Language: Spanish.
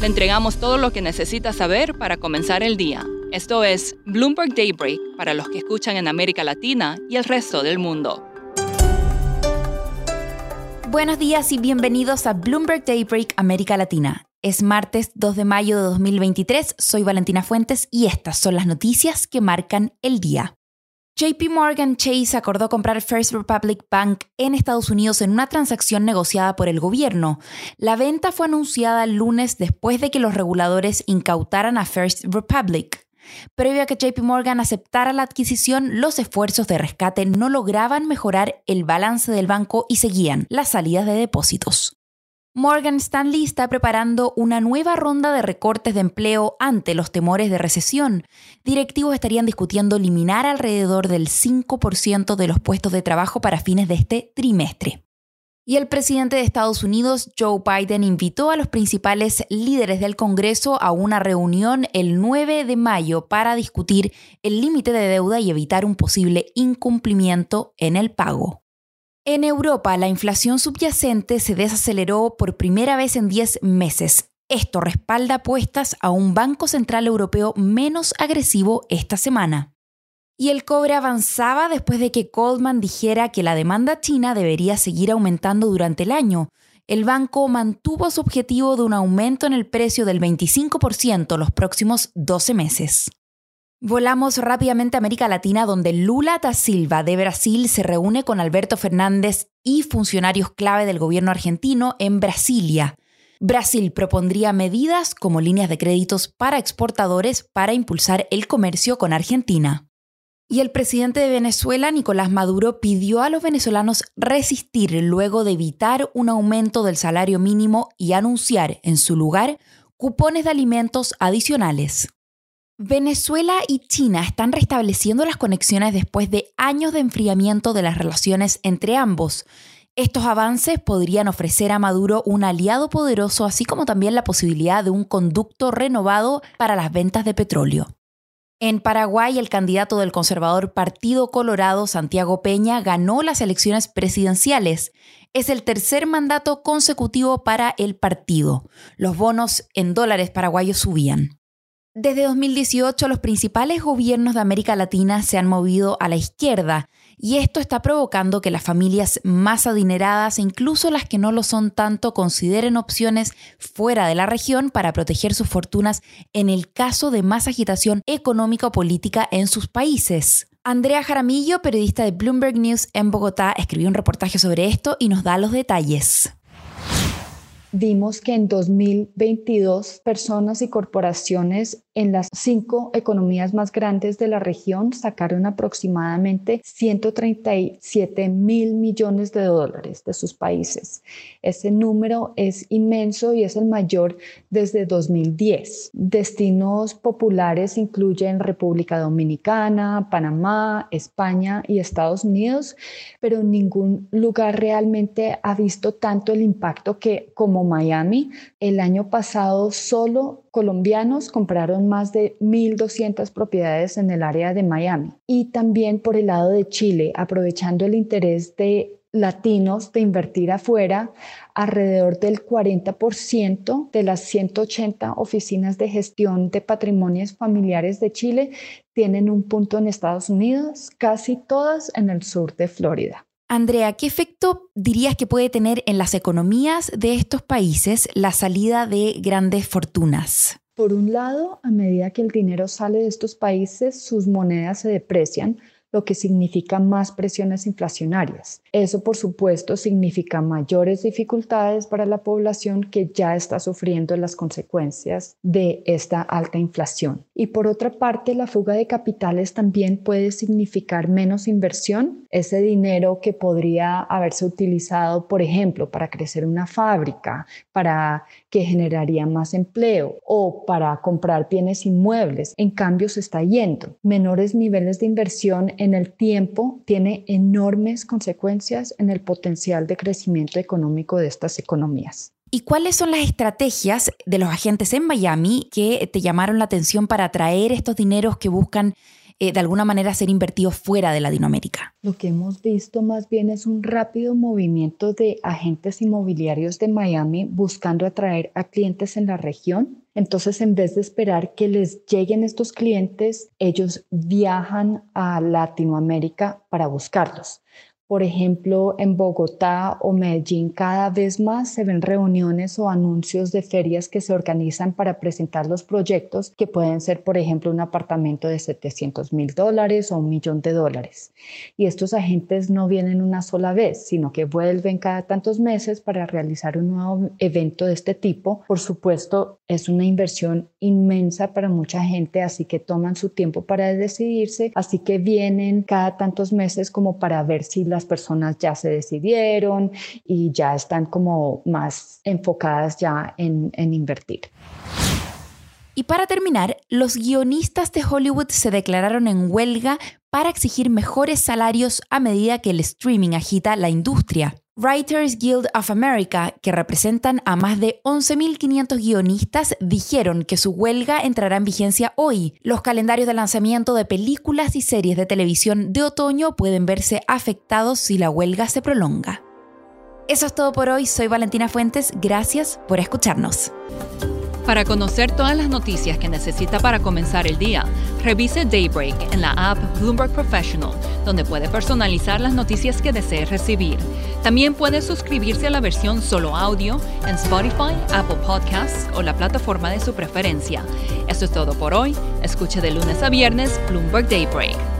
Le entregamos todo lo que necesita saber para comenzar el día. Esto es Bloomberg Daybreak para los que escuchan en América Latina y el resto del mundo. Buenos días y bienvenidos a Bloomberg Daybreak América Latina. Es martes 2 de mayo de 2023, soy Valentina Fuentes y estas son las noticias que marcan el día. JP Morgan Chase acordó comprar First Republic Bank en Estados Unidos en una transacción negociada por el gobierno. La venta fue anunciada el lunes después de que los reguladores incautaran a First Republic. Previo a que JP Morgan aceptara la adquisición, los esfuerzos de rescate no lograban mejorar el balance del banco y seguían las salidas de depósitos. Morgan Stanley está preparando una nueva ronda de recortes de empleo ante los temores de recesión. Directivos estarían discutiendo eliminar alrededor del 5% de los puestos de trabajo para fines de este trimestre. Y el presidente de Estados Unidos, Joe Biden, invitó a los principales líderes del Congreso a una reunión el 9 de mayo para discutir el límite de deuda y evitar un posible incumplimiento en el pago. En Europa, la inflación subyacente se desaceleró por primera vez en 10 meses. Esto respalda apuestas a un Banco Central Europeo menos agresivo esta semana. Y el cobre avanzaba después de que Goldman dijera que la demanda china debería seguir aumentando durante el año. El banco mantuvo su objetivo de un aumento en el precio del 25% los próximos 12 meses. Volamos rápidamente a América Latina, donde Lula da Silva de Brasil se reúne con Alberto Fernández y funcionarios clave del gobierno argentino en Brasilia. Brasil propondría medidas como líneas de créditos para exportadores para impulsar el comercio con Argentina. Y el presidente de Venezuela, Nicolás Maduro, pidió a los venezolanos resistir luego de evitar un aumento del salario mínimo y anunciar en su lugar cupones de alimentos adicionales. Venezuela y China están restableciendo las conexiones después de años de enfriamiento de las relaciones entre ambos. Estos avances podrían ofrecer a Maduro un aliado poderoso, así como también la posibilidad de un conducto renovado para las ventas de petróleo. En Paraguay, el candidato del conservador Partido Colorado, Santiago Peña, ganó las elecciones presidenciales. Es el tercer mandato consecutivo para el partido. Los bonos en dólares paraguayos subían. Desde 2018 los principales gobiernos de América Latina se han movido a la izquierda y esto está provocando que las familias más adineradas, incluso las que no lo son tanto, consideren opciones fuera de la región para proteger sus fortunas en el caso de más agitación económica o política en sus países. Andrea Jaramillo, periodista de Bloomberg News en Bogotá, escribió un reportaje sobre esto y nos da los detalles vimos que en 2022 personas y corporaciones en las cinco economías más grandes de la región sacaron aproximadamente 137 mil millones de dólares de sus países. Ese número es inmenso y es el mayor desde 2010. Destinos populares incluyen República Dominicana, Panamá, España y Estados Unidos, pero ningún lugar realmente ha visto tanto el impacto que como Miami. El año pasado solo colombianos compraron más de 1.200 propiedades en el área de Miami. Y también por el lado de Chile, aprovechando el interés de latinos de invertir afuera, alrededor del 40% de las 180 oficinas de gestión de patrimonios familiares de Chile tienen un punto en Estados Unidos, casi todas en el sur de Florida. Andrea, ¿qué efecto dirías que puede tener en las economías de estos países la salida de grandes fortunas? Por un lado, a medida que el dinero sale de estos países, sus monedas se deprecian, lo que significa más presiones inflacionarias. Eso, por supuesto, significa mayores dificultades para la población que ya está sufriendo las consecuencias de esta alta inflación. Y por otra parte, la fuga de capitales también puede significar menos inversión, ese dinero que podría haberse utilizado, por ejemplo, para crecer una fábrica, para que generaría más empleo o para comprar bienes inmuebles. En cambio, se está yendo. Menores niveles de inversión en el tiempo tiene enormes consecuencias en el potencial de crecimiento económico de estas economías. ¿Y cuáles son las estrategias de los agentes en Miami que te llamaron la atención para atraer estos dineros que buscan eh, de alguna manera ser invertidos fuera de Latinoamérica? Lo que hemos visto más bien es un rápido movimiento de agentes inmobiliarios de Miami buscando atraer a clientes en la región. Entonces, en vez de esperar que les lleguen estos clientes, ellos viajan a Latinoamérica para buscarlos. Por ejemplo, en Bogotá o Medellín cada vez más se ven reuniones o anuncios de ferias que se organizan para presentar los proyectos que pueden ser, por ejemplo, un apartamento de 700 mil dólares o un millón de dólares. Y estos agentes no vienen una sola vez, sino que vuelven cada tantos meses para realizar un nuevo evento de este tipo. Por supuesto, es una inversión inmensa para mucha gente, así que toman su tiempo para decidirse, así que vienen cada tantos meses como para ver si la las personas ya se decidieron y ya están como más enfocadas ya en, en invertir. Y para terminar, los guionistas de Hollywood se declararon en huelga para exigir mejores salarios a medida que el streaming agita la industria. Writers Guild of America, que representan a más de 11.500 guionistas, dijeron que su huelga entrará en vigencia hoy. Los calendarios de lanzamiento de películas y series de televisión de otoño pueden verse afectados si la huelga se prolonga. Eso es todo por hoy, soy Valentina Fuentes, gracias por escucharnos. Para conocer todas las noticias que necesita para comenzar el día, revise Daybreak en la app Bloomberg Professional, donde puede personalizar las noticias que desee recibir. También puede suscribirse a la versión solo audio en Spotify, Apple Podcasts o la plataforma de su preferencia. Eso es todo por hoy. Escuche de lunes a viernes Bloomberg Daybreak.